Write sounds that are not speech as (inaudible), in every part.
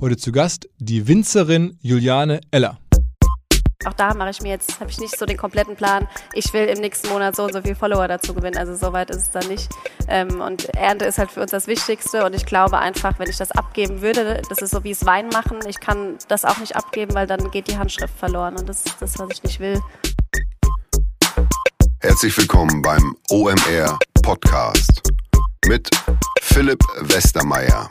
Heute zu Gast die Winzerin Juliane Eller. Auch da mache ich mir jetzt, habe ich nicht so den kompletten Plan. Ich will im nächsten Monat so und so viele Follower dazu gewinnen. Also so weit ist es dann nicht. Ähm, und Ernte ist halt für uns das Wichtigste. Und ich glaube einfach, wenn ich das abgeben würde, das ist so wie es Wein machen. Ich kann das auch nicht abgeben, weil dann geht die Handschrift verloren. Und das ist das, was ich nicht will. Herzlich willkommen beim OMR Podcast mit Philipp Westermeier.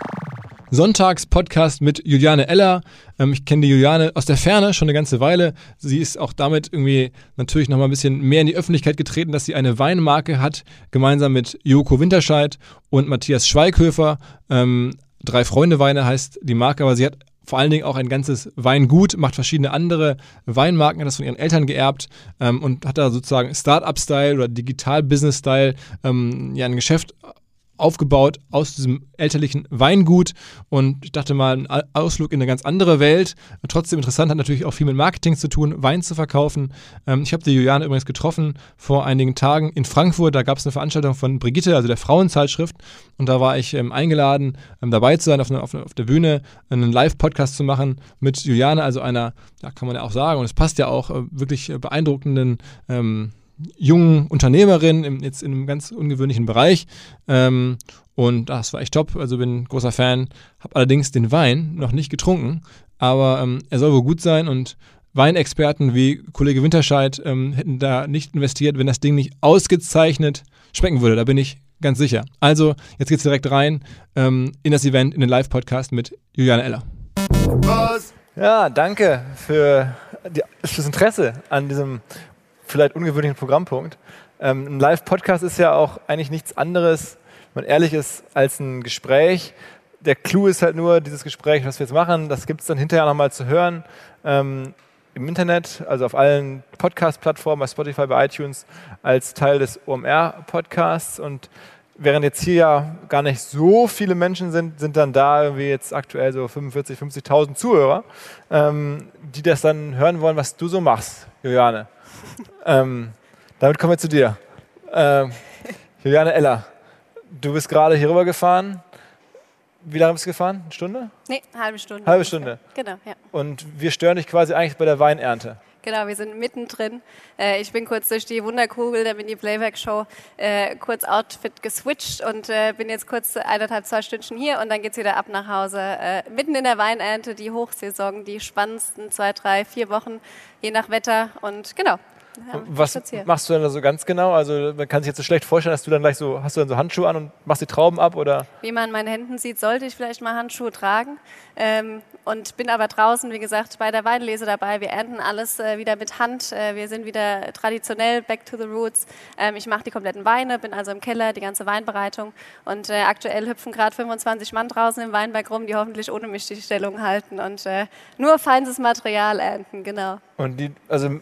Sonntags-Podcast mit Juliane Eller. Ähm, ich kenne die Juliane aus der Ferne schon eine ganze Weile. Sie ist auch damit irgendwie natürlich nochmal ein bisschen mehr in die Öffentlichkeit getreten, dass sie eine Weinmarke hat, gemeinsam mit Joko Winterscheid und Matthias Schweighöfer. Ähm, Drei Freunde Weine heißt die Marke, aber sie hat vor allen Dingen auch ein ganzes Weingut, macht verschiedene andere Weinmarken, hat das von ihren Eltern geerbt ähm, und hat da sozusagen Start-up-Style oder Digital-Business-Style ähm, ja ein Geschäft aufgebaut aus diesem elterlichen Weingut und ich dachte mal, ein Ausflug in eine ganz andere Welt. Trotzdem interessant, hat natürlich auch viel mit Marketing zu tun, Wein zu verkaufen. Ähm, ich habe die Juliane übrigens getroffen vor einigen Tagen in Frankfurt. Da gab es eine Veranstaltung von Brigitte, also der Frauenzeitschrift. Und da war ich ähm, eingeladen, ähm, dabei zu sein, auf, der Bühne einen Live-Podcast zu machen mit Juliane, also einer, ja, kann man ja auch sagen, und es passt ja auch, äh, wirklich beeindruckenden ähm, jungen Unternehmerin, im, jetzt in einem ganz ungewöhnlichen Bereich. Ähm, und das war echt top. Also bin großer Fan. Habe allerdings den Wein noch nicht getrunken, aber ähm, er soll wohl gut sein und Weinexperten wie Kollege Winterscheid ähm, hätten da nicht investiert, wenn das Ding nicht ausgezeichnet schmecken würde. Da bin ich ganz sicher. Also, jetzt geht's direkt rein ähm, in das Event, in den Live-Podcast mit Juliane Eller. Ja, danke für das Interesse an diesem vielleicht ungewöhnlichen Programmpunkt. Ähm, ein Live-Podcast ist ja auch eigentlich nichts anderes, wenn man ehrlich ist, als ein Gespräch. Der Clou ist halt nur dieses Gespräch, was wir jetzt machen, das gibt es dann hinterher nochmal zu hören. Ähm, im Internet, also auf allen Podcast-Plattformen, bei Spotify, bei iTunes, als Teil des OMR-Podcasts. Und während jetzt hier ja gar nicht so viele Menschen sind, sind dann da irgendwie jetzt aktuell so 45.000, 50.000 Zuhörer, ähm, die das dann hören wollen, was du so machst, Juliane. Ähm, damit kommen wir zu dir. Ähm, Juliane Eller, du bist gerade hier rüber gefahren. Wie lange bist du gefahren? Eine Stunde? Nee, eine halbe Stunde. Halbe Stunde. Genau, ja. Und wir stören dich quasi eigentlich bei der Weinernte. Genau, wir sind mittendrin. Äh, ich bin kurz durch die Wunderkugel der Mini-Playback-Show äh, kurz Outfit geswitcht und äh, bin jetzt kurz eineinhalb, zwei Stündchen hier und dann geht es wieder ab nach Hause. Mitten in der Weinernte, die Hochsaison, die spannendsten zwei, drei, vier Wochen, je nach Wetter und genau, ja, was machst du denn da so ganz genau? Also man kann sich jetzt so schlecht vorstellen, dass du dann gleich so, hast du dann so Handschuhe an und machst die Trauben ab oder? Wie man an meinen Händen sieht, sollte ich vielleicht mal Handschuhe tragen. Ähm, und bin aber draußen, wie gesagt, bei der Weinlese dabei. Wir ernten alles äh, wieder mit Hand. Äh, wir sind wieder traditionell back to the roots. Ähm, ich mache die kompletten Weine, bin also im Keller, die ganze Weinbereitung. Und äh, aktuell hüpfen gerade 25 Mann draußen im Weinberg rum, die hoffentlich ohne mich die Stellung halten und äh, nur feines Material ernten, genau. Und die, also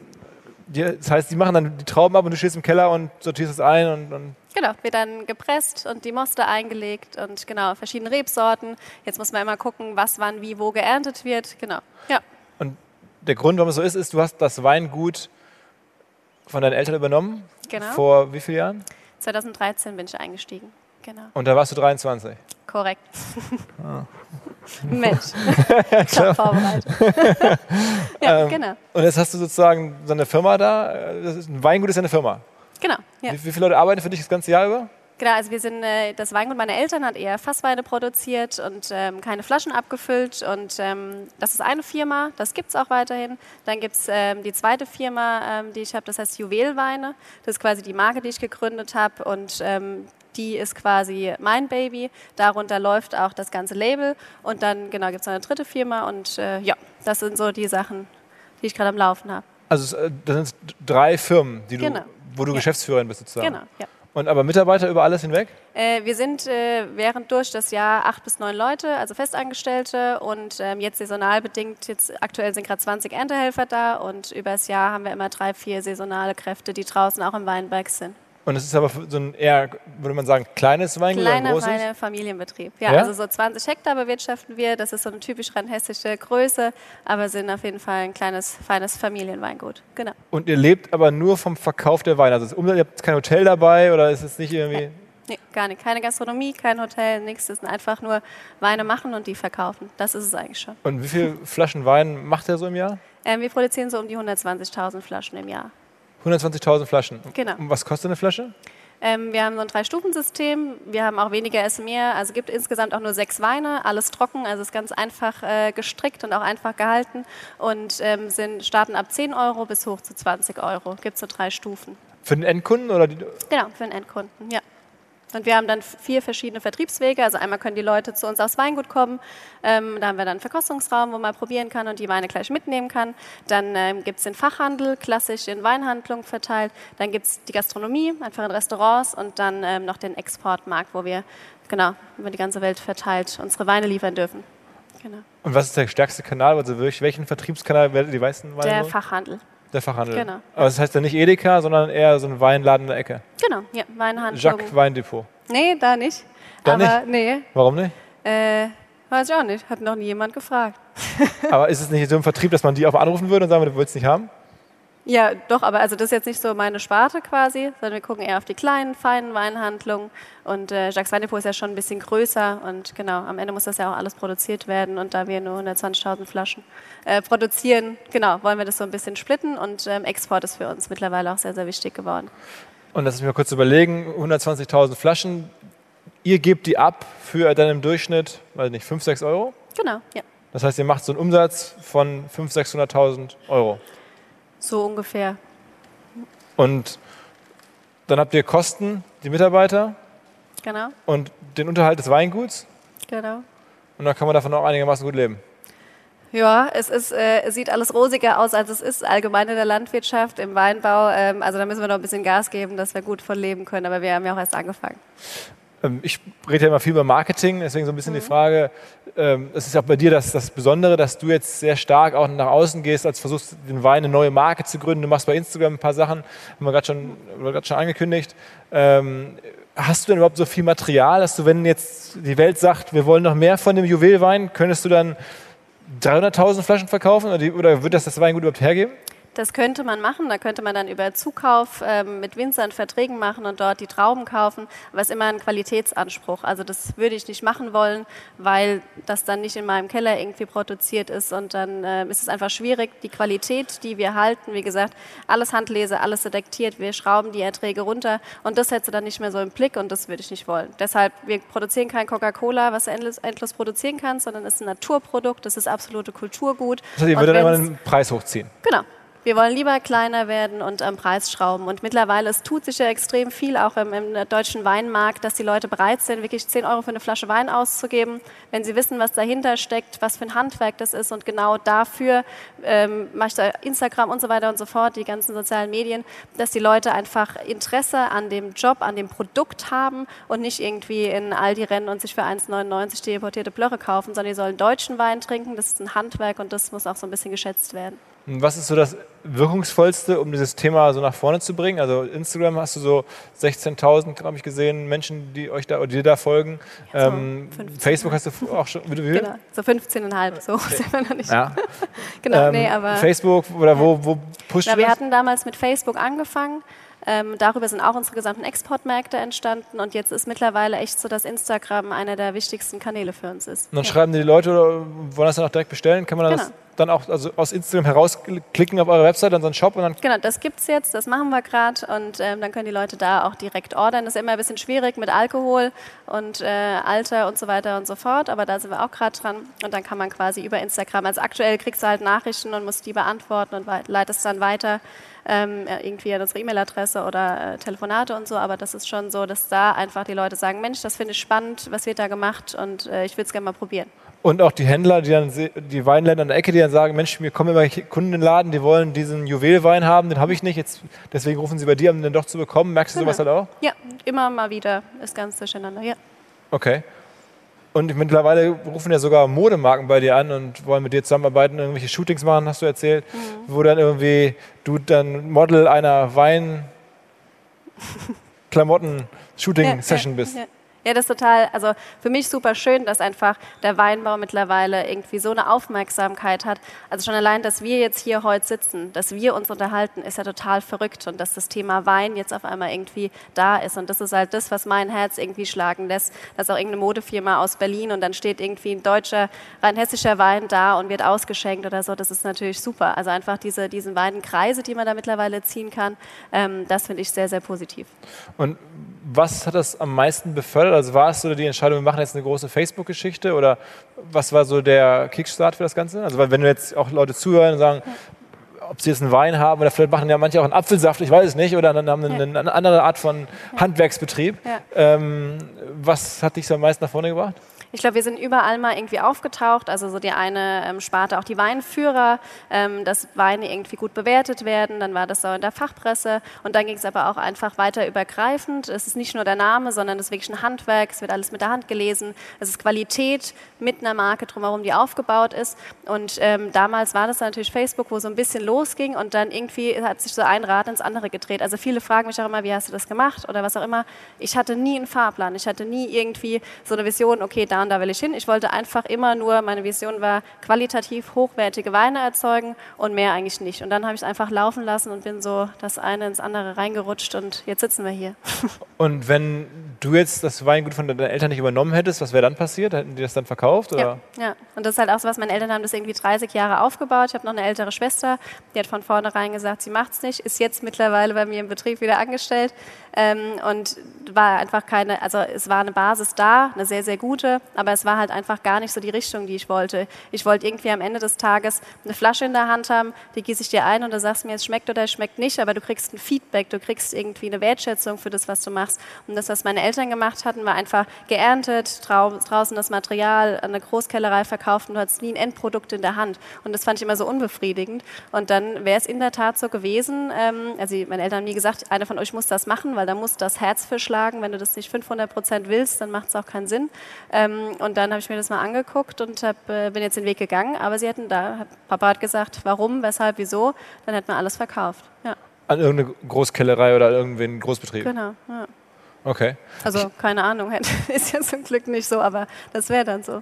das heißt, die machen dann die Trauben ab und du stehst im Keller und sortierst es ein und, und Genau, wird dann gepresst und die Moste eingelegt und genau, verschiedene Rebsorten. Jetzt muss man immer gucken, was wann wie wo geerntet wird. Genau. Ja. Und der Grund, warum es so ist, ist, du hast das Weingut von deinen Eltern übernommen. Genau. Vor wie vielen Jahren? 2013 bin ich eingestiegen. Genau. Und da warst du 23. Korrekt. Ah. (laughs) Mensch, (laughs) klar vorbereitet. (laughs) ja, ähm, genau. Und jetzt hast du sozusagen so eine Firma da. Ein Weingut ist eine Firma. Genau. Ja. Wie, wie viele Leute arbeiten für dich das ganze Jahr über? Genau, also wir sind, äh, das Weingut meiner Eltern hat eher Fassweine produziert und ähm, keine Flaschen abgefüllt. Und ähm, das ist eine Firma, das gibt es auch weiterhin. Dann gibt es ähm, die zweite Firma, ähm, die ich habe, das heißt Juwelweine. Das ist quasi die Marke, die ich gegründet habe. Und ähm, die ist quasi mein Baby. Darunter läuft auch das ganze Label. Und dann, genau, gibt es noch eine dritte Firma. Und äh, ja, das sind so die Sachen, die ich gerade am Laufen habe. Also äh, das sind drei Firmen, die du, genau. wo du ja. Geschäftsführerin bist sozusagen. Genau, ja. Und aber Mitarbeiter über alles hinweg? Äh, wir sind äh, während durch das Jahr acht bis neun Leute, also Festangestellte und ähm, jetzt saisonal bedingt, jetzt aktuell sind gerade 20 Erntehelfer da und über das Jahr haben wir immer drei, vier saisonale Kräfte, die draußen auch im Weinberg sind. Und es ist aber so ein eher, würde man sagen, kleines Weingut Kleiner, oder feiner Familienbetrieb. Ja, ja, also so 20 Hektar bewirtschaften wir. Das ist so eine typisch rheinhessische Größe, aber sind auf jeden Fall ein kleines, feines Familienweingut. Genau. Und ihr lebt aber nur vom Verkauf der Weine? Also ihr habt kein Hotel dabei oder ist es nicht irgendwie... Nee. Nee, gar nicht. Keine Gastronomie, kein Hotel, nichts. Das sind einfach nur Weine machen und die verkaufen. Das ist es eigentlich schon. Und wie viele Flaschen Wein macht ihr so im Jahr? Ähm, wir produzieren so um die 120.000 Flaschen im Jahr. 120.000 Flaschen. Genau. Und was kostet eine Flasche? Ähm, wir haben so ein Drei-Stufen-System. Wir haben auch weniger ist mehr. Also gibt insgesamt auch nur sechs Weine, alles trocken. Also ist ganz einfach äh, gestrickt und auch einfach gehalten. Und ähm, sind, starten ab 10 Euro bis hoch zu 20 Euro. Gibt es so drei Stufen. Für den Endkunden? Oder die genau, für den Endkunden, ja. Und wir haben dann vier verschiedene Vertriebswege. Also einmal können die Leute zu uns aufs Weingut kommen. Ähm, da haben wir dann einen Verkostungsraum, wo man probieren kann und die Weine gleich mitnehmen kann. Dann ähm, gibt es den Fachhandel, klassisch in Weinhandlungen verteilt. Dann gibt es die Gastronomie, einfach in Restaurants und dann ähm, noch den Exportmarkt, wo wir genau über die ganze Welt verteilt unsere Weine liefern dürfen. Genau. Und was ist der stärkste Kanal? Also welchen Vertriebskanal werdet die meisten Weine? Der Fachhandel. Der Fachhandel. Genau. Aber das heißt ja nicht Edeka, sondern eher so ein Weinladen in der Ecke. Genau, ja, Weinhandel. Jacques Weindepot. Nee, da nicht. Da Aber nicht? nee. Warum nicht? Äh, weiß ich auch nicht. Hat noch nie jemand gefragt. Aber ist es nicht so im Vertrieb, dass man die auch anrufen würde und sagen, du willst es nicht haben? Ja, doch, aber also das ist jetzt nicht so meine Sparte quasi, sondern wir gucken eher auf die kleinen, feinen Weinhandlungen. Und äh, Jacques Weindepot ist ja schon ein bisschen größer und genau, am Ende muss das ja auch alles produziert werden. Und da wir nur 120.000 Flaschen äh, produzieren, genau, wollen wir das so ein bisschen splitten und ähm, Export ist für uns mittlerweile auch sehr, sehr wichtig geworden. Und lass mich mal kurz überlegen, 120.000 Flaschen, ihr gebt die ab für dann im Durchschnitt, weiß nicht, 5, 6 Euro? Genau, ja. Das heißt, ihr macht so einen Umsatz von 500.000, 600.000 Euro. So ungefähr. Und dann habt ihr Kosten, die Mitarbeiter. Genau. Und den Unterhalt des Weinguts. Genau. Und dann kann man davon auch einigermaßen gut leben. Ja, es ist, äh, sieht alles rosiger aus, als es ist, allgemein in der Landwirtschaft, im Weinbau. Ähm, also da müssen wir noch ein bisschen Gas geben, dass wir gut von leben können. Aber wir haben ja auch erst angefangen. Ähm, ich rede ja immer viel über Marketing, deswegen so ein bisschen mhm. die Frage, ähm, es ist auch bei dir das, das Besondere, dass du jetzt sehr stark auch nach außen gehst, als versuchst, den Wein eine neue Marke zu gründen. Du machst bei Instagram ein paar Sachen, haben wir gerade schon, schon angekündigt. Ähm, hast du denn überhaupt so viel Material, dass du, wenn jetzt die Welt sagt, wir wollen noch mehr von dem Juwelwein, könntest du dann 300.000 Flaschen verkaufen oder, die, oder wird das das Weingut überhaupt hergeben? Das könnte man machen. Da könnte man dann über Zukauf ähm, mit Winzern Verträgen machen und dort die Trauben kaufen. Aber es ist immer ein Qualitätsanspruch. Also das würde ich nicht machen wollen, weil das dann nicht in meinem Keller irgendwie produziert ist. Und dann äh, ist es einfach schwierig. Die Qualität, die wir halten, wie gesagt, alles Handlese, alles selektiert. Wir schrauben die Erträge runter. Und das hättest du dann nicht mehr so im Blick und das würde ich nicht wollen. Deshalb, wir produzieren kein Coca-Cola, was du endlos, endlos produzieren kannst, sondern es ist ein Naturprodukt. Das ist absolute Kulturgut. Heißt, ihr würdet dann immer den Preis hochziehen? Genau. Wir wollen lieber kleiner werden und am Preis schrauben. Und mittlerweile, es tut sich ja extrem viel, auch im, im, deutschen Weinmarkt, dass die Leute bereit sind, wirklich 10 Euro für eine Flasche Wein auszugeben, wenn sie wissen, was dahinter steckt, was für ein Handwerk das ist. Und genau dafür ähm, mache ich da Instagram und so weiter und so fort, die ganzen sozialen Medien, dass die Leute einfach Interesse an dem Job, an dem Produkt haben und nicht irgendwie in Aldi rennen und sich für 1,99 die importierte Plörre kaufen, sondern die sollen deutschen Wein trinken. Das ist ein Handwerk und das muss auch so ein bisschen geschätzt werden. Was ist so das wirkungsvollste, um dieses Thema so nach vorne zu bringen? Also Instagram hast du so 16.000, habe ich gesehen, Menschen, die euch da oder die da folgen. Ja, so ähm, Facebook hast du auch schon, wie viel? Genau, so 15,5, so sind wir noch nicht. Ja. (laughs) genau, ähm, nee, aber. Facebook oder wo, wo pusht Na, Wir hatten damals mit Facebook angefangen. Ähm, darüber sind auch unsere gesamten Exportmärkte entstanden und jetzt ist mittlerweile echt so, dass Instagram einer der wichtigsten Kanäle für uns ist. Und dann ja. schreiben die Leute oder wollen das dann auch direkt bestellen? Kann man genau. das dann auch also aus Instagram herausklicken auf eure Website, dann so einen Shop und dann. Genau, das gibt es jetzt, das machen wir gerade und ähm, dann können die Leute da auch direkt ordern. Das ist immer ein bisschen schwierig mit Alkohol und äh, Alter und so weiter und so fort, aber da sind wir auch gerade dran und dann kann man quasi über Instagram, also aktuell kriegst du halt Nachrichten und musst die beantworten und leitest dann weiter ähm, irgendwie an unsere E-Mail-Adresse oder äh, Telefonate und so, aber das ist schon so, dass da einfach die Leute sagen, Mensch, das finde ich spannend, was wird da gemacht und äh, ich würde es gerne mal probieren. Und auch die Händler, die dann, die Weinländer an der Ecke, die dann sagen, Mensch, mir kommen immer Kunden in den Laden, die wollen diesen Juwelwein haben, den habe ich nicht, jetzt, deswegen rufen sie bei dir, um den doch zu bekommen. Merkst du genau. sowas halt auch? Ja, immer mal wieder ist ganz durcheinander, ja. Okay. Und mittlerweile rufen ja sogar Modemarken bei dir an und wollen mit dir zusammenarbeiten, irgendwelche Shootings machen, hast du erzählt, mhm. wo dann irgendwie du dann Model einer Wein-Klamotten-Shooting-Session ja, ja, bist. Ja. Ja, das ist total, also für mich super schön, dass einfach der Weinbau mittlerweile irgendwie so eine Aufmerksamkeit hat. Also schon allein, dass wir jetzt hier heute sitzen, dass wir uns unterhalten, ist ja total verrückt und dass das Thema Wein jetzt auf einmal irgendwie da ist. Und das ist halt das, was mein Herz irgendwie schlagen lässt, dass auch irgendeine Modefirma aus Berlin und dann steht irgendwie ein deutscher, rein hessischer Wein da und wird ausgeschenkt oder so. Das ist natürlich super. Also einfach diese, diesen beiden Kreise, die man da mittlerweile ziehen kann, ähm, das finde ich sehr, sehr positiv. Und was hat das am meisten befördert? Also war es so die Entscheidung, wir machen jetzt eine große Facebook-Geschichte oder was war so der Kickstart für das Ganze? Also wenn du jetzt auch Leute zuhören und sagen, ob sie jetzt einen Wein haben oder vielleicht machen ja manche auch einen Apfelsaft, ich weiß es nicht, oder dann haben eine, eine andere Art von Handwerksbetrieb. Ja. Ähm, was hat dich so am meisten nach vorne gebracht? Ich glaube, wir sind überall mal irgendwie aufgetaucht. Also so die eine ähm, Sparte auch die Weinführer, ähm, dass Weine irgendwie gut bewertet werden. Dann war das so in der Fachpresse. Und dann ging es aber auch einfach weiter übergreifend. Es ist nicht nur der Name, sondern es ist wirklich ein Handwerk. Es wird alles mit der Hand gelesen. Es ist Qualität mit einer Marke drumherum, die aufgebaut ist. Und ähm, damals war das natürlich Facebook, wo so ein bisschen losging. Und dann irgendwie hat sich so ein Rad ins andere gedreht. Also viele fragen mich auch immer, wie hast du das gemacht oder was auch immer. Ich hatte nie einen Fahrplan. Ich hatte nie irgendwie so eine Vision, okay, da und da will ich hin. Ich wollte einfach immer nur, meine Vision war, qualitativ hochwertige Weine erzeugen und mehr eigentlich nicht. Und dann habe ich es einfach laufen lassen und bin so das eine ins andere reingerutscht und jetzt sitzen wir hier. (laughs) Und wenn du jetzt das Weingut von deinen Eltern nicht übernommen hättest, was wäre dann passiert? Hätten die das dann verkauft? Oder? Ja, ja, und das ist halt auch so was, meine Eltern haben das irgendwie 30 Jahre aufgebaut. Ich habe noch eine ältere Schwester, die hat von vornherein gesagt, sie macht es nicht, ist jetzt mittlerweile bei mir im Betrieb wieder angestellt ähm, und war einfach keine, also es war eine Basis da, eine sehr, sehr gute, aber es war halt einfach gar nicht so die Richtung, die ich wollte. Ich wollte irgendwie am Ende des Tages eine Flasche in der Hand haben, die gieße ich dir ein und du sagst mir, es schmeckt oder es schmeckt nicht, aber du kriegst ein Feedback, du kriegst irgendwie eine Wertschätzung für das, was du machst. Und das, was meine Eltern gemacht hatten, war einfach geerntet, draußen das Material an der Großkellerei verkauft und du hattest nie ein Endprodukt in der Hand. Und das fand ich immer so unbefriedigend. Und dann wäre es in der Tat so gewesen, ähm, also meine Eltern haben nie gesagt, einer von euch muss das machen, weil da muss das Herz für schlagen. Wenn du das nicht 500 Prozent willst, dann macht es auch keinen Sinn. Ähm, und dann habe ich mir das mal angeguckt und hab, äh, bin jetzt den Weg gegangen. Aber sie hätten da, Papa hat gesagt, warum, weshalb, wieso, dann hätten wir alles verkauft. Ja. An irgendeine Großkellerei oder irgendeinen Großbetrieb? Genau, ja. Okay. Also keine Ahnung, (laughs) ist ja zum Glück nicht so, aber das wäre dann so.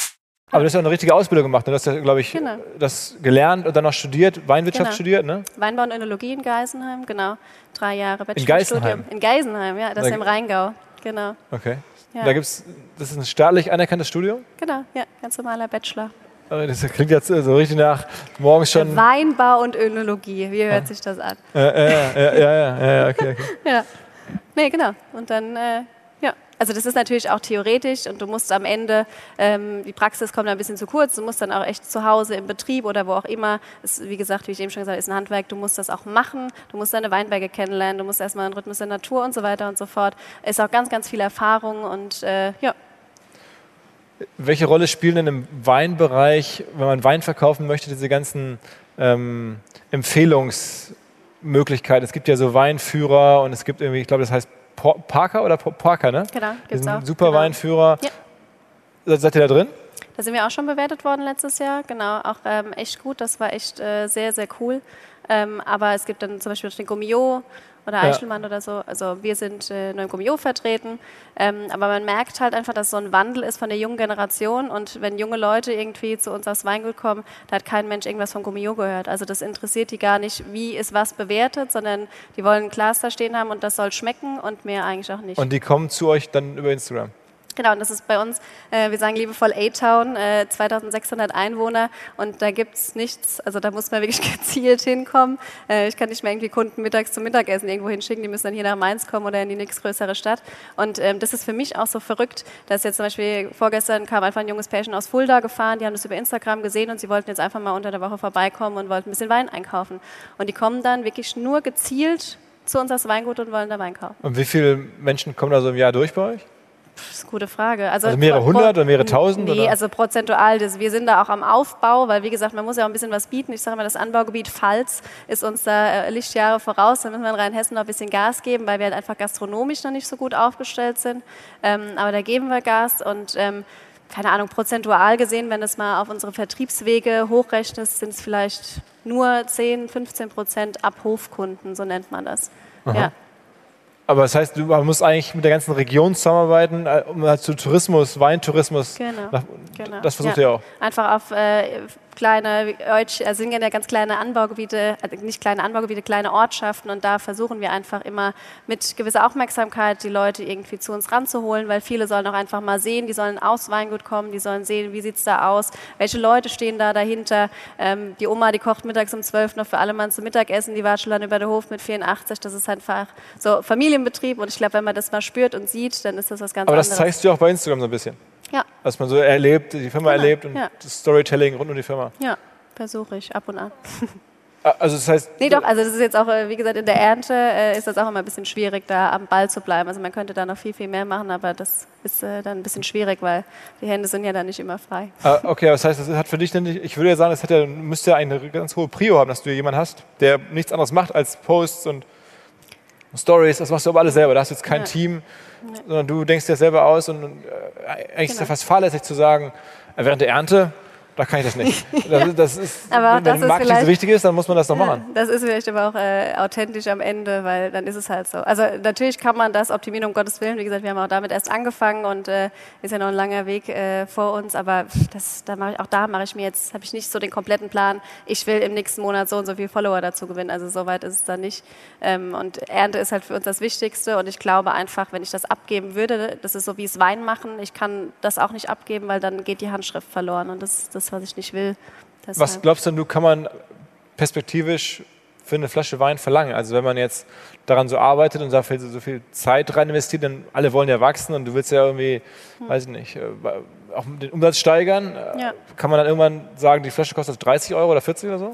Aber du hast ja eine richtige Ausbildung gemacht. Du hast ja, glaube ich, Genau. das gelernt und dann noch studiert, Weinwirtschaft Genau. studiert, ne? Weinbau und Önologie in Geisenheim, genau. Drei Jahre? Bachelorstudium. In Geisenheim, ja, das ist Da- im Rheingau. Genau. Okay. Ja. Da gibt's, das ist ein staatlich anerkanntes Studium. Genau, ja, ganz normaler Bachelor. Aber Das klingt jetzt so richtig nach morgens schon. Weinbau und Önologie, wie hört sich das an? Äh, äh, ja, ja, ja, ja, okay, okay. (laughs) Ja. Nee, genau. Und dann, äh, ja. Also das ist natürlich auch theoretisch und du musst am Ende, ähm, die Praxis kommt ein bisschen zu kurz, du musst dann auch echt zu Hause im Betrieb oder wo auch immer, ist, wie gesagt, wie ich eben schon gesagt habe, ist ein Handwerk, du musst das auch machen, du musst deine Weinberge kennenlernen, du musst erstmal einen Rhythmus der Natur und so weiter und so fort. Ist auch ganz, ganz viel Erfahrung und äh, ja, Welche Rolle spielen denn im Weinbereich, wenn man Wein verkaufen möchte, diese ganzen ähm, Empfehlungsmöglichkeiten? Es gibt ja so Weinführer und es gibt irgendwie, ich glaube, das heißt Parker oder Parker, ne? genau, gibt's auch. super genau. Weinführer. Ja. Seid- Seid ihr da drin? Da sind wir auch schon bewertet worden letztes Jahr, genau, auch ähm, echt gut, das war echt äh, sehr, sehr cool. Ähm, aber es gibt dann zum Beispiel noch den Gummio oder Ja. Eichelmann oder so, also wir sind äh, nur im Gummio vertreten, ähm, aber man merkt halt einfach, dass so ein Wandel ist von der jungen Generation und wenn junge Leute irgendwie zu uns aufs Weingut kommen, da hat kein Mensch irgendwas vom Gummio gehört. Also das interessiert die gar nicht, wie ist was bewertet, sondern die wollen ein Glas da stehen haben und das soll schmecken und mehr eigentlich auch nicht. Und die kommen zu euch dann über Instagram. Genau, und das ist bei uns, äh, wir sagen liebevoll A-Town, äh, 2600 Einwohner und da gibt's nichts, also da muss man wirklich (laughs) gezielt hinkommen. Äh, ich kann nicht mehr irgendwie Kunden mittags zum Mittagessen irgendwo hinschicken, die müssen dann hier nach Mainz kommen oder in die nächstgrößere Stadt. Und ähm, das ist für mich auch so verrückt, dass jetzt zum Beispiel vorgestern kam einfach ein junges Pärchen aus Fulda gefahren, die haben das über Instagram gesehen und sie wollten jetzt einfach mal unter der Woche vorbeikommen und wollten ein bisschen Wein einkaufen. Und die kommen dann wirklich nur gezielt zu uns als Weingut und wollen da Wein kaufen. Und wie viele Menschen kommen da so im Jahr durch bei euch? Das ist eine gute Frage. Also, Also mehrere hundert oder mehrere tausend, Nee, oder? also prozentual. Das, wir sind da auch am Aufbau, weil wie gesagt, man muss ja auch ein bisschen was bieten. Ich sage mal, das Anbaugebiet Pfalz ist uns da äh, Lichtjahre voraus. Da müssen wir in Rheinhessen noch ein bisschen Gas geben, weil wir halt einfach gastronomisch noch nicht so gut aufgestellt sind. Ähm, aber da geben wir Gas und ähm, keine Ahnung, prozentual gesehen, wenn es mal auf unsere Vertriebswege hochrechnest, sind es vielleicht nur 10, 15 Prozent ab Hofkunden, so nennt man das. Ja. Aber das heißt, man musst eigentlich mit der ganzen Region zusammenarbeiten, äh, um halt zu Tourismus, Weintourismus. Genau. Nach, Genau. Das versucht ja. ihr auch. Einfach auf äh, kleine, also sind ja ganz kleine Anbaugebiete, also nicht kleine Anbaugebiete, kleine Ortschaften und da versuchen wir einfach immer mit gewisser Aufmerksamkeit die Leute irgendwie zu uns ranzuholen, weil viele sollen auch einfach mal sehen, die sollen aus Weingut kommen, die sollen sehen, wie sieht es da aus, welche Leute stehen da dahinter. Ähm, die Oma, die kocht mittags um 12 noch für alle Mann zum Mittagessen, die Watschel dann über der Hof mit 84, das ist einfach so Familienbetrieb und ich glaube, wenn man das mal spürt und sieht, dann ist das was ganz Aber das anderes. zeigst du auch bei Instagram so ein bisschen. Ja, Dass man so erlebt, die Firma Genau, erlebt und ja. das Storytelling rund um die Firma. ja, versuche ich ab und an. (laughs) Ah, Also das heißt, Nee, doch, also das ist jetzt auch, äh, wie gesagt, in der Ernte äh, ist das auch immer ein bisschen schwierig, da am Ball zu bleiben. Also man könnte da noch viel, viel mehr machen, aber das ist äh, dann ein bisschen schwierig, weil die Hände sind ja dann nicht immer frei. Ah, okay, das heißt, das hat für dich, denn nicht- ich würde ja sagen, das ja, müsste ja eine ganz hohe Prio haben, dass du jemanden hast, der nichts anderes macht als Posts und Stories. Das machst du aber alles selber. Da hast du jetzt kein Ja. Team, sondern du denkst dir selber aus und, und äh, eigentlich ist ja Genau. fast fahrlässig zu sagen, äh, während der Ernte, da kann ich das nicht. Das, das ist, Aber wenn das der Markt nicht so wichtig ist, dann muss man das doch Ja, machen. das ist vielleicht aber auch äh, authentisch am Ende, weil dann ist es halt so. Also natürlich kann man das optimieren, um Gottes Willen. Wie gesagt, wir haben auch damit erst angefangen und äh, ist ja noch ein langer Weg äh, vor uns. Aber das, da mache ich, auch da mache ich mir jetzt, habe ich nicht so den kompletten Plan. Ich will im nächsten Monat so und so viele Follower dazu gewinnen. Also so weit ist es dann nicht. Ähm, und Ernte ist halt für uns das Wichtigste. Und ich glaube einfach, wenn ich das abgeben würde, das ist so wie es Wein machen. Ich kann das auch nicht abgeben, weil dann geht die Handschrift verloren. Und das ist was ich nicht will. Was Deshalb- glaubst denn du, kann man perspektivisch für eine Flasche Wein verlangen? Also wenn man jetzt daran so arbeitet und da viel, so viel Zeit rein investiert, dann alle wollen ja wachsen und du willst ja irgendwie, weiß ich nicht, äh, auch den Umsatz steigern. Äh, Hm. Ja. Kann man dann irgendwann sagen, die Flasche kostet 30 Euro oder 40 oder so?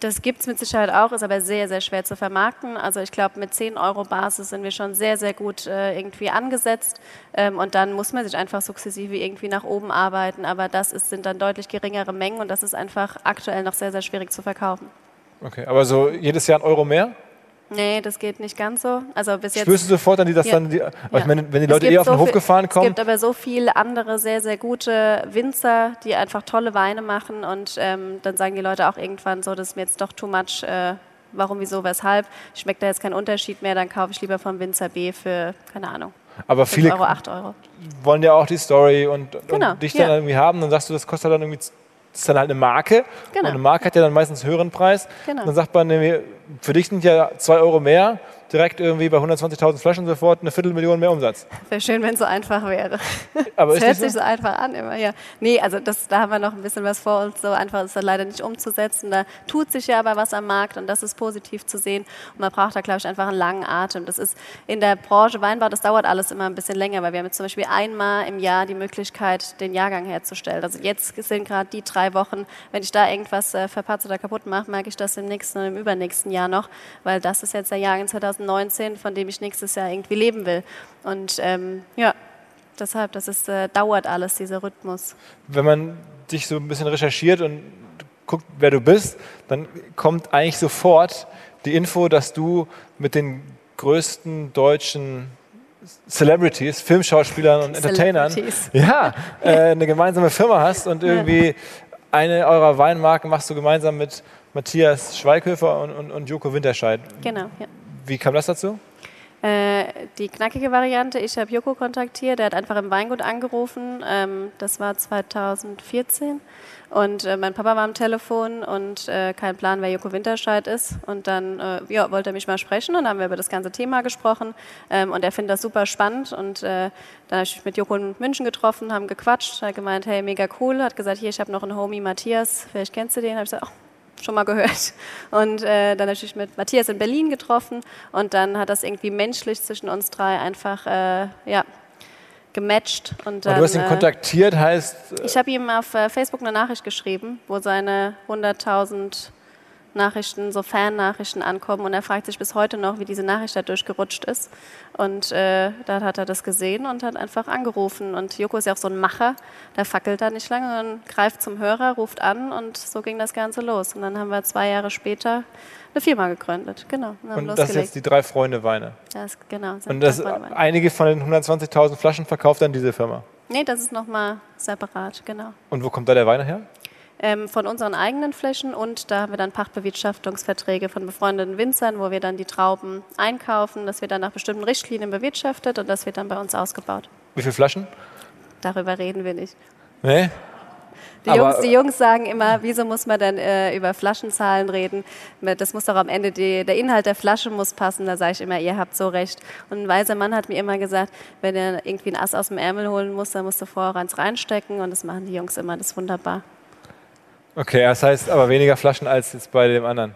Das gibt es mit Sicherheit auch, ist aber sehr, sehr schwer zu vermarkten. Also ich glaube, mit 10 Euro Basis sind wir schon sehr, sehr gut äh, irgendwie angesetzt. Ähm, und dann muss man sich einfach sukzessive irgendwie nach oben arbeiten. Aber das ist, sind dann deutlich geringere Mengen und das ist einfach aktuell noch sehr, sehr schwierig zu verkaufen. Okay, aber so jedes Jahr ein Euro mehr? Nee, das geht nicht ganz so. Also bis jetzt. Spürst du sofort dann, die, dass Ja. dann die, aber Ja. meine, wenn die Es Leute gibt eh auf den so Hof viel- gefahren Es kommen, gibt aber so viele andere sehr, sehr gute Winzer, die einfach tolle Weine machen und ähm, dann sagen die Leute auch irgendwann so, das ist mir jetzt doch too much, äh, warum, wieso, weshalb, schmeckt da jetzt kein Unterschied mehr, dann kaufe ich lieber vom Winzer B für, keine Ahnung. Aber viele Euro, 8 Euro. wollen ja auch die Story und, Genau, und dich dann ja. irgendwie haben. Dann sagst du, das kostet dann irgendwie, das ist dann halt eine Marke. Genau. Und eine Marke hat ja dann meistens einen höheren Preis. Genau. Dann sagt man, irgendwie, für dich sind ja 2 Euro mehr, direkt irgendwie bei 120.000 Flaschen sofort eine Viertelmillion mehr Umsatz. Wäre schön, wenn es so einfach wäre. Aber Das hört nicht sich so? so einfach an immer, ja. Nee, also das, da haben wir noch ein bisschen was vor uns. So einfach ist das leider nicht umzusetzen. Da tut sich ja aber was am Markt und das ist positiv zu sehen. Und man braucht da, glaube ich, einfach einen langen Atem. Das ist in der Branche Weinbau, das dauert alles immer ein bisschen länger, weil wir haben jetzt zum Beispiel einmal im Jahr die Möglichkeit, den Jahrgang herzustellen. Also jetzt sind gerade die drei Wochen, wenn ich da irgendwas äh, verpatze oder kaputt mache, merke ich das im nächsten und im übernächsten Jahr noch, weil das ist jetzt der Jahrgang 2019, von dem ich nächstes Jahr irgendwie leben will. Und ähm, ja, deshalb, das ist, äh, dauert alles, dieser Rhythmus. Wenn man dich so ein bisschen recherchiert und guckt, wer du bist, dann kommt eigentlich sofort die Info, dass du mit den größten deutschen Celebrities, Filmschauspielern und Entertainern (laughs) ja, äh, eine gemeinsame Firma hast und irgendwie eine eurer Weinmarken machst du gemeinsam mit Matthias Schweighöfer und, und, und Joko Winterscheid. Genau, ja. Wie kam das dazu? Äh, die knackige Variante, ich habe Joko kontaktiert, der hat einfach im Weingut angerufen, ähm, das war 2014 und äh, mein Papa war am Telefon und äh, kein Plan, wer Joko Winterscheid ist und dann ja, wollte er mich mal sprechen und dann haben wir über das ganze Thema gesprochen ähm, und er findet das super spannend und dann habe ich mich mit Joko in München getroffen, haben gequatscht, er hat gemeint, hey, mega cool, hat gesagt, hier, ich habe noch einen Homie, Matthias, vielleicht kennst du den, habe ich gesagt, ach, schon mal gehört. Und äh, dann natürlich mit Matthias in Berlin getroffen und dann hat das irgendwie menschlich zwischen uns drei einfach äh, ja, gematcht. Und, dann, du hast ihn äh, kontaktiert, heißt, ich habe ihm auf äh, Facebook eine Nachricht geschrieben, wo seine 100.000 Nachrichten, so Fan-Nachrichten ankommen und er fragt sich bis heute noch, wie diese Nachricht da durchgerutscht ist. Und äh, dann hat er das gesehen und hat einfach angerufen. Und Joko ist ja auch so ein Macher, der fackelt da nicht lange, sondern greift zum Hörer, ruft an und so ging das Ganze los. Und dann haben wir zwei Jahre später eine Firma gegründet. Genau. Und, und das ist losgelegt. jetzt die drei Freunde Weine. Das, genau. sind Und das, einige von den 120.000 Flaschen verkauft dann diese Firma. Nee, das ist nochmal separat, genau. Und wo kommt da der Wein her? Ähm, von unseren eigenen Flächen und da haben wir dann Pachtbewirtschaftungsverträge von befreundeten Winzern, wo wir dann die Trauben einkaufen, das wird dann nach bestimmten Richtlinien bewirtschaftet und das wird dann bei uns ausgebaut. Wie viele Flaschen? Darüber reden wir nicht. Nee? Die, Jungs, die Jungs sagen immer, wieso muss man denn äh, über Flaschenzahlen reden? Das muss doch am Ende, die, der Inhalt der Flasche muss passen. Da sage ich immer, ihr habt so recht. Und ein weiser Mann hat mir immer gesagt, wenn er irgendwie ein Ass aus dem Ärmel holen muss, dann musst du vorher eins reinstecken. Und das machen die Jungs immer, das ist wunderbar. Okay, das heißt aber weniger Flaschen als jetzt bei dem anderen.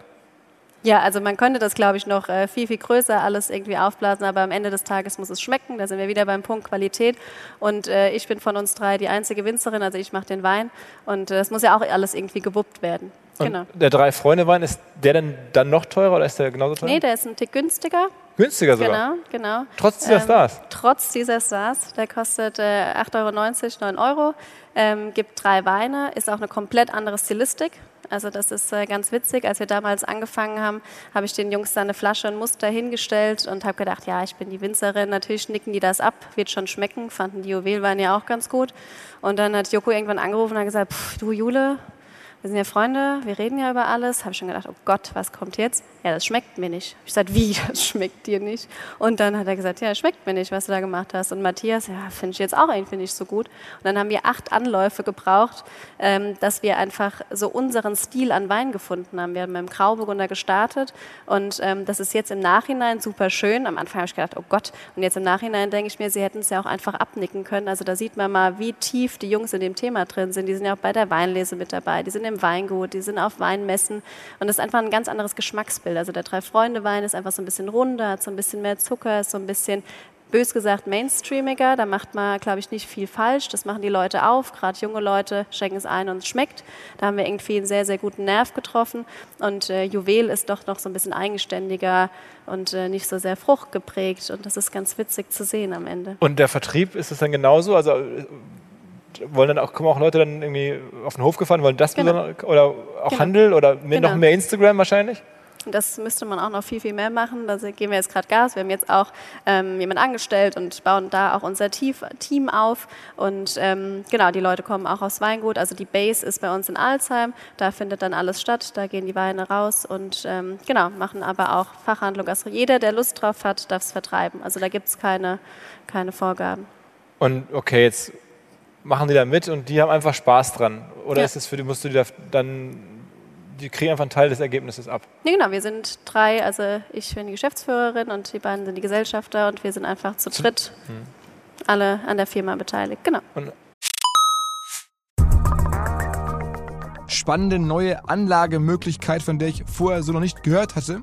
Ja, also man könnte das, glaube ich, noch äh, viel, viel größer alles irgendwie aufblasen, aber am Ende des Tages muss es schmecken. Da sind wir wieder beim Punkt Qualität. Und äh, ich bin von uns drei die einzige Winzerin, also ich mache den Wein. Und äh, es muss ja auch alles irgendwie gewuppt werden. Und Genau. der drei Freunde Wein, ist der denn dann noch teurer oder ist der genauso teuer? Nee, der ist ein Tick günstiger. Günstiger sogar. Genau, genau. Trotz dieser Ähm, Stars. Trotz dieser Stars. Der kostet äh, 8,90 Euro, 9 Euro. Ähm, gibt drei Weine, ist auch eine komplett andere Stilistik. Also das ist äh, ganz witzig. Als wir damals angefangen haben, habe ich den Jungs da eine Flasche und Muster hingestellt und habe gedacht, ja, ich bin die Winzerin. Natürlich nicken die das ab, wird schon schmecken. Fanden die Juwelweine ja auch ganz gut. Und dann hat Joko irgendwann angerufen und hat gesagt, "Pff, du Jule, wir sind ja Freunde, wir reden ja über alles. Habe ich schon gedacht, oh Gott, was kommt jetzt? Ja, das schmeckt mir nicht. Ich gesagt, wie, (laughs) das schmeckt dir nicht? Und dann hat er gesagt, ja, schmeckt mir nicht, was du da gemacht hast. Und Matthias, ja, finde ich jetzt auch irgendwie nicht so gut. Und dann haben wir acht Anläufe gebraucht, ähm, dass wir einfach so unseren Stil an Wein gefunden haben. Wir haben im Grauburgunder gestartet und ähm, das ist jetzt im Nachhinein super schön. Am Anfang habe ich gedacht, oh Gott. Und jetzt im Nachhinein denke ich mir, sie hätten es ja auch einfach abnicken können. Also da sieht man mal, wie tief die Jungs in dem Thema drin sind. Die sind ja auch bei der Weinlese mit dabei, die sind im Weingut, die sind auf Weinmessen. Und das ist einfach ein ganz anderes Geschmacksbild. Also der Drei-Freunde-Wein ist einfach so ein bisschen runder, hat so ein bisschen mehr Zucker, ist so ein bisschen bös gesagt mainstreamiger. Da macht man, glaube ich, nicht viel falsch. Das machen die Leute auf. Gerade junge Leute schenken es ein und es schmeckt. Da haben wir irgendwie einen sehr, sehr guten Nerv getroffen. Und äh, Juwel ist doch noch so ein bisschen eigenständiger und äh, nicht so sehr fruchtgeprägt. Und das ist ganz witzig zu sehen am Ende. Und der Vertrieb, ist es dann genauso? Also äh, wollen dann auch, kommen auch Leute dann irgendwie auf den Hof gefahren, wollen das Genau. oder auch Genau. Handel oder mehr, noch Genau. mehr Instagram wahrscheinlich? Das müsste man auch noch viel, viel mehr machen. Da geben wir jetzt gerade Gas. Wir haben jetzt auch ähm, jemanden angestellt und bauen da auch unser Team auf. Und ähm, genau, die Leute kommen auch aus Weingut. Also die Base ist bei uns in Alzheim. Da findet dann alles statt. Da gehen die Weine raus und ähm, genau, machen aber auch Fachhandlung. Also jeder, der Lust drauf hat, darf es vertreiben. Also da gibt es keine, keine Vorgaben. Und okay, jetzt machen die da mit und die haben einfach Spaß dran. Oder ja. ist es für die, musst du die da dann die kriegen einfach einen Teil des Ergebnisses ab. Ja, genau. Wir sind drei, also ich bin die Geschäftsführerin und die beiden sind die Gesellschafter und wir sind einfach zu dritt hm. alle an der Firma beteiligt. Genau. Und spannende neue Anlagemöglichkeit, von der ich vorher so noch nicht gehört hatte.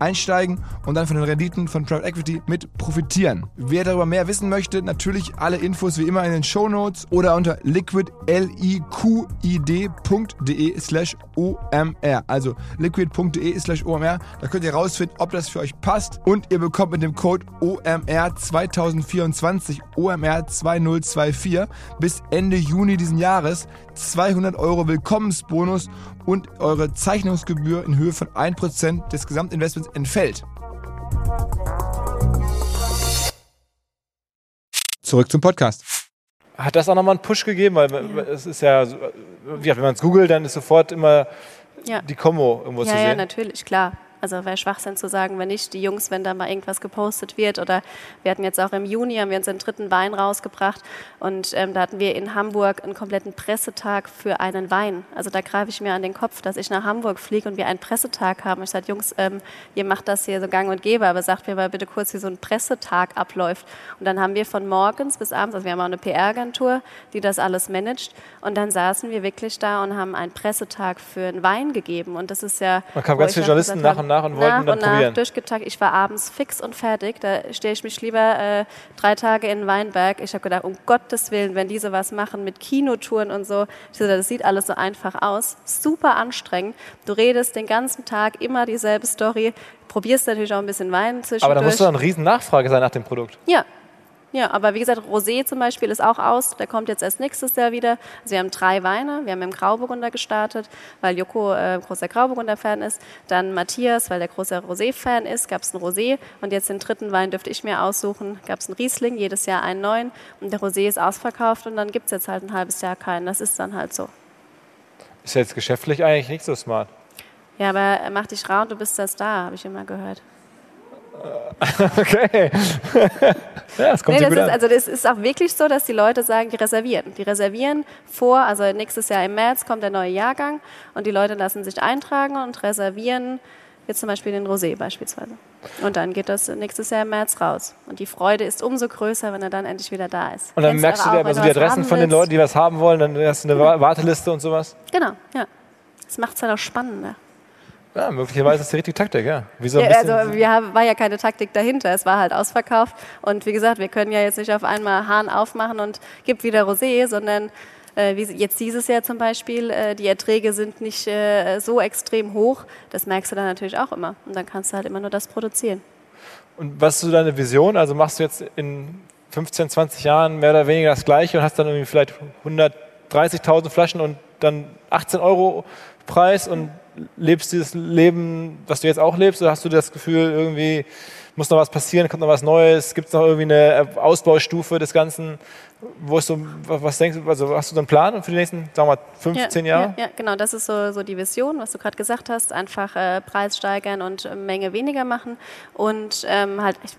einsteigen und dann von den Renditen von Private Equity mit profitieren. Wer darüber mehr wissen möchte, natürlich alle Infos wie immer in den Show Notes oder unter liquid.de slash omr. Also liquid.de slash omr. Da könnt ihr rausfinden, ob das für euch passt und ihr bekommt mit dem Code OMR 2024 OMR 2024 bis Ende Juni diesen Jahres 200 Euro Willkommensbonus und eure Zeichnungsgebühr in Höhe von 1% des Gesamtinvestments entfällt. Zurück zum Podcast. Hat das auch nochmal einen Push gegeben? Weil ja. es ist ja, wenn man es googelt, dann ist sofort immer ja. die Kombo irgendwo ja, zu sehen. Ja, natürlich, klar. Also wäre Schwachsinn zu sagen, wenn nicht die Jungs, wenn da mal irgendwas gepostet wird. Oder wir hatten jetzt auch im Juni, haben wir unseren dritten Wein rausgebracht und ähm, da hatten wir in Hamburg einen kompletten Pressetag für einen Wein. Also da greife ich mir an den Kopf, dass ich nach Hamburg fliege und wir einen Pressetag haben. Ich sage, Jungs, ähm, ihr macht das hier so gang und gäbe, aber sagt mir mal bitte kurz, wie so ein Pressetag abläuft. Und dann haben wir von morgens bis abends, also wir haben auch eine PR-Agentur, die das alles managt. Und dann saßen wir wirklich da und haben einen Pressetag für einen Wein gegeben. Und das ist ja. Man kam ganz viele Journalisten nach und nach und wollten nach dann und probieren. Nach durchgetagt. Ich war abends fix und fertig. Da stehe ich mich lieber äh, drei Tage in Weinberg. Ich habe gedacht, um Gottes Willen, wenn diese was machen mit Kinotouren und so, das sieht alles so einfach aus. Super anstrengend. Du redest den ganzen Tag immer dieselbe Story. Probierst natürlich auch ein bisschen Wein zwischendurch. Aber da muss doch eine riesen Nachfrage sein nach dem Produkt. Ja, ja, aber wie gesagt, Rosé zum Beispiel ist auch aus. Der kommt jetzt erst nächstes Jahr wieder. Also wir haben drei Weine. Wir haben im Grauburgunder gestartet, weil Joko äh, großer Grauburgunder-Fan ist. Dann Matthias, weil der großer Rosé-Fan ist, gab es einen Rosé. Und jetzt den dritten Wein dürfte ich mir aussuchen. Gab es einen Riesling, jedes Jahr einen neuen. Und der Rosé ist ausverkauft und dann gibt es jetzt halt ein halbes Jahr keinen. Das ist dann halt so. Ist jetzt geschäftlich eigentlich nicht so smart. Ja, aber mach dich rau und du bist das da, habe ich immer gehört. (laughs) Okay. ja, das kommt nee, das ist, Also das ist auch wirklich so, dass die Leute sagen, die reservieren. Die reservieren vor, also nächstes Jahr im März kommt der neue Jahrgang und die Leute lassen sich eintragen und reservieren jetzt zum Beispiel den Rosé beispielsweise. Und dann geht das nächstes Jahr im März raus. Und die Freude ist umso größer, wenn er dann endlich wieder da ist. Und dann Kennst merkst du dir aber so die Adressen von den Leuten, die was haben wollen, dann hast du eine. Warteliste und sowas? Genau, ja. Das macht es halt auch spannender. Ja, möglicherweise ist das die richtige Taktik, ja. Wieso ja also wir haben, war ja keine Taktik dahinter, es war halt ausverkauft. Und wie gesagt, wir können ja jetzt nicht auf einmal Hahn aufmachen und gibt wieder Rosé, sondern äh, wie jetzt dieses Jahr zum Beispiel, äh, die Erträge sind nicht äh, so extrem hoch. Das merkst du dann natürlich auch immer. Und dann kannst du halt immer nur das produzieren. Und was ist so deine Vision? Also machst du jetzt in 15, 20 Jahren mehr oder weniger das Gleiche und hast dann irgendwie vielleicht 130.000 Flaschen und dann 18 Euro Preis und lebst dieses Leben, was du jetzt auch lebst, oder hast du das Gefühl, irgendwie muss noch was passieren, kommt noch was Neues, gibt es noch irgendwie eine Ausbaustufe des Ganzen? Wo ist so, was denkst du, also hast du so einen Plan für die nächsten, sagen wir mal, 15 ja, Jahre? Ja, ja, genau, das ist so, so die Vision, was du gerade gesagt hast, einfach äh, Preis steigern und äh, Menge weniger machen und ähm, halt, ich,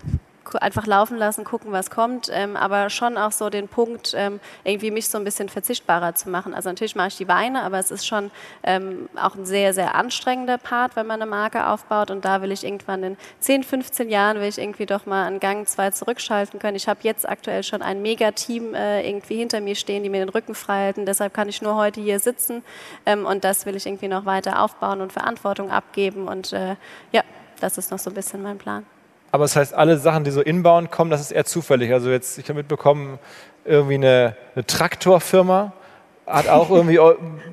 einfach laufen lassen, gucken, was kommt, ähm, aber schon auch so den Punkt, ähm, irgendwie mich so ein bisschen verzichtbarer zu machen. Also natürlich mache ich die Weine, aber es ist schon ähm, auch ein sehr, sehr anstrengender Part, wenn man eine Marke aufbaut und da will ich irgendwann in 10, 15 Jahren, will ich irgendwie doch mal einen Gang, zwei zurückschalten können. Ich habe jetzt aktuell schon ein Mega-Team äh, irgendwie hinter mir stehen, die mir den Rücken frei halten, deshalb kann ich nur heute hier sitzen ähm, und das will ich irgendwie noch weiter aufbauen und Verantwortung abgeben und äh, ja, das ist noch so ein bisschen mein Plan. Aber das heißt, alle Sachen, die so inbound kommen, das ist eher zufällig. Also jetzt, ich habe mitbekommen, irgendwie eine, eine Traktorfirma hat auch irgendwie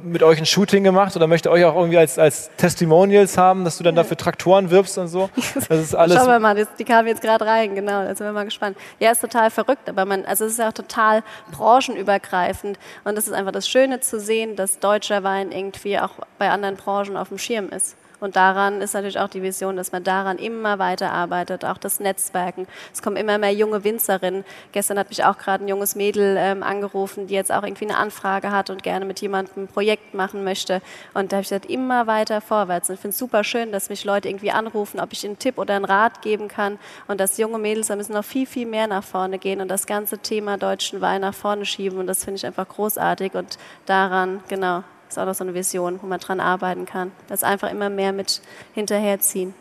mit euch ein Shooting gemacht oder möchte euch auch irgendwie als, als Testimonials haben, dass du dann dafür Traktoren wirbst und so. (laughs) Das ist alles. Schauen wir mal, die kamen jetzt gerade rein, genau, da sind wir mal gespannt. Ja, ist total verrückt, aber man, also es ist ja auch total branchenübergreifend und es ist einfach das Schöne zu sehen, dass deutscher Wein irgendwie auch bei anderen Branchen auf dem Schirm ist. Und daran ist natürlich auch die Vision, dass man daran immer weiter arbeitet, auch das Netzwerken. Es kommen immer mehr junge Winzerinnen. Gestern hat mich auch gerade ein junges Mädel ähm, angerufen, die jetzt auch irgendwie eine Anfrage hat und gerne mit jemandem ein Projekt machen möchte. Und da habe ich gesagt, immer weiter vorwärts. Und ich finde es super schön, dass mich Leute irgendwie anrufen, ob ich einen Tipp oder einen Rat geben kann. Und dass junge Mädels, da müssen noch viel, viel mehr nach vorne gehen und das ganze Thema deutschen Wein nach vorne schieben. Und das finde ich einfach großartig. Und daran, genau, ist auch noch so eine Vision, wo man dran arbeiten kann. Das einfach immer mehr mit hinterherziehen.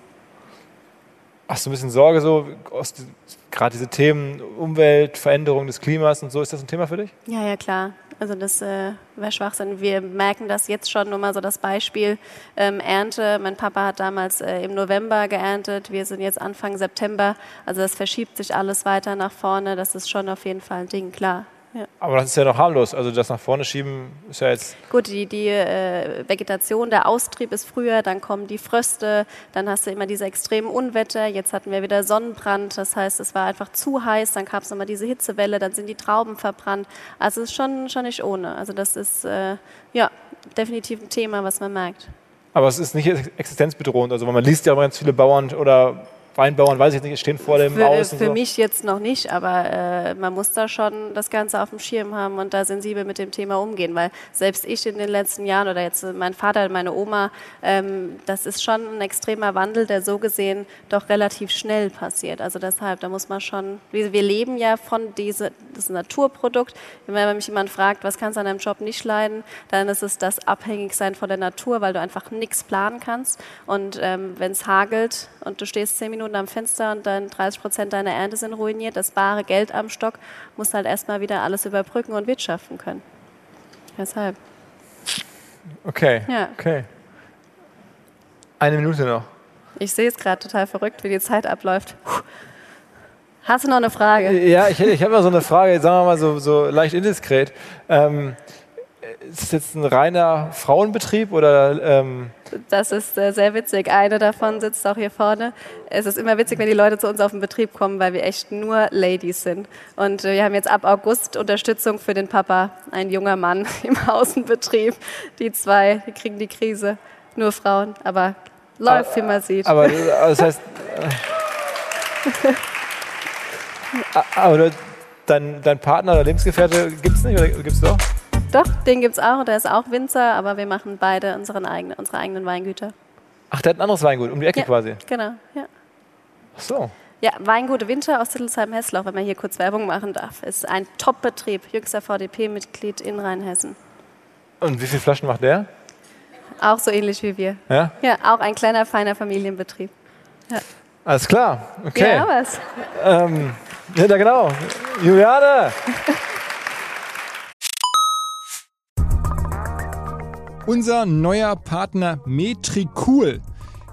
Hast du ein bisschen Sorge, so gerade diese Themen Umwelt, Veränderung des Klimas und so, ist das ein Thema für dich? Ja, ja, klar. Also das äh, wäre Schwachsinn. Wir merken das jetzt schon, nur mal so das Beispiel ähm, Ernte. Mein Papa hat damals äh, im November geerntet, wir sind jetzt Anfang September. Also das verschiebt sich alles weiter nach vorne. Das ist schon auf jeden Fall ein Ding, klar. Ja. Aber das ist ja noch harmlos. Also das nach vorne schieben ist ja jetzt. Gut, die, die äh, Vegetation, der Austrieb ist früher, dann kommen die Fröste, dann hast du immer diese extremen Unwetter. Jetzt hatten wir wieder Sonnenbrand, das heißt, es war einfach zu heiß, dann gab es nochmal diese Hitzewelle, dann sind die Trauben verbrannt. Also es ist schon, schon nicht ohne. Also das ist äh, ja definitiv ein Thema, was man merkt. Aber es ist nicht existenzbedrohend. Also man liest ja auch ganz viele Bauern oder Weinbauern, weiß ich nicht, stehen vor dem für, Haus. Für so. mich jetzt noch nicht, aber äh, man muss da schon das Ganze auf dem Schirm haben und da sensibel mit dem Thema umgehen, weil selbst ich in den letzten Jahren oder jetzt mein Vater, meine Oma, ähm, das ist schon ein extremer Wandel, der so gesehen doch relativ schnell passiert. Also deshalb, da muss man schon, wir, wir leben ja von diese, das Naturprodukt. Wenn mich jemand fragt, was kannst du an deinem Job nicht leiden, dann ist es das Abhängigsein von der Natur, weil du einfach nichts planen kannst. Und ähm, wenn es hagelt und du stehst zehn Minuten Am Fenster und dann 30 Prozent deiner Ernte sind ruiniert, das bare Geld am Stock, musst halt erstmal wieder alles überbrücken und wirtschaften können. Deshalb. Okay. Ja. Okay. Eine Minute noch. Ich sehe es gerade total verrückt, wie die Zeit abläuft. Hast du noch eine Frage? Ja, ich, ich habe mal so eine Frage, sagen wir mal so, so leicht indiskret. Ähm, ist es jetzt ein reiner Frauenbetrieb oder? Ähm das ist äh, sehr witzig. Eine davon sitzt auch hier vorne. Es ist immer witzig, wenn die Leute zu uns auf den Betrieb kommen, weil wir echt nur Ladies sind. Und äh, wir haben jetzt ab August Unterstützung für den Papa, ein junger Mann (laughs) im Außenbetrieb. Die zwei, die kriegen die Krise. Nur Frauen, aber läuft, wie man sieht. Aber das heißt. (laughs) Äh, (laughs) aber dein, dein Partner oder Lebensgefährte gibt es nicht oder gibt es doch? Doch, den gibt es auch. Der ist auch Winzer, aber wir machen beide unseren eigenen, unsere eigenen Weingüter. Ach, der hat ein anderes Weingut, um die Ecke ja, quasi? Genau, ja. Ach so. Ja, Weingut Winter aus Tittelsheim-Hessloch, wenn man hier kurz Werbung machen darf, ist ein Top-Betrieb, jüngster VDP-Mitglied in Rheinhessen. Und wie viele Flaschen macht der? Auch so ähnlich wie wir. Ja? Ja, auch ein kleiner, feiner Familienbetrieb. Ja. Alles klar, okay. Ja, was? Ähm, ja, genau. Juliane! (laughs) Unser neuer Partner Metricool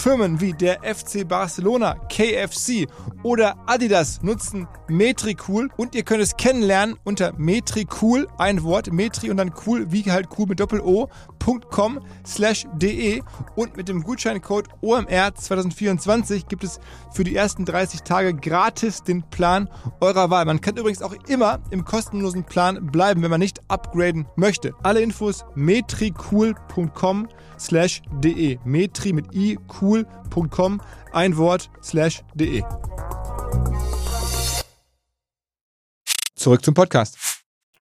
Firmen wie der FC Barcelona, KFC oder Adidas nutzen Metricool und ihr könnt es kennenlernen unter Metricool, ein Wort, Metri und dann cool, wie halt cool mit Doppel-O.com slash de und mit dem Gutscheincode OMR 2024 gibt es für die ersten 30 Tage gratis den Plan eurer Wahl. Man kann übrigens auch immer im kostenlosen Plan bleiben, wenn man nicht upgraden möchte. Alle Infos metricool.com slash de. Metri mit i, cool.com, ein Wort, slash de. Zurück zum Podcast.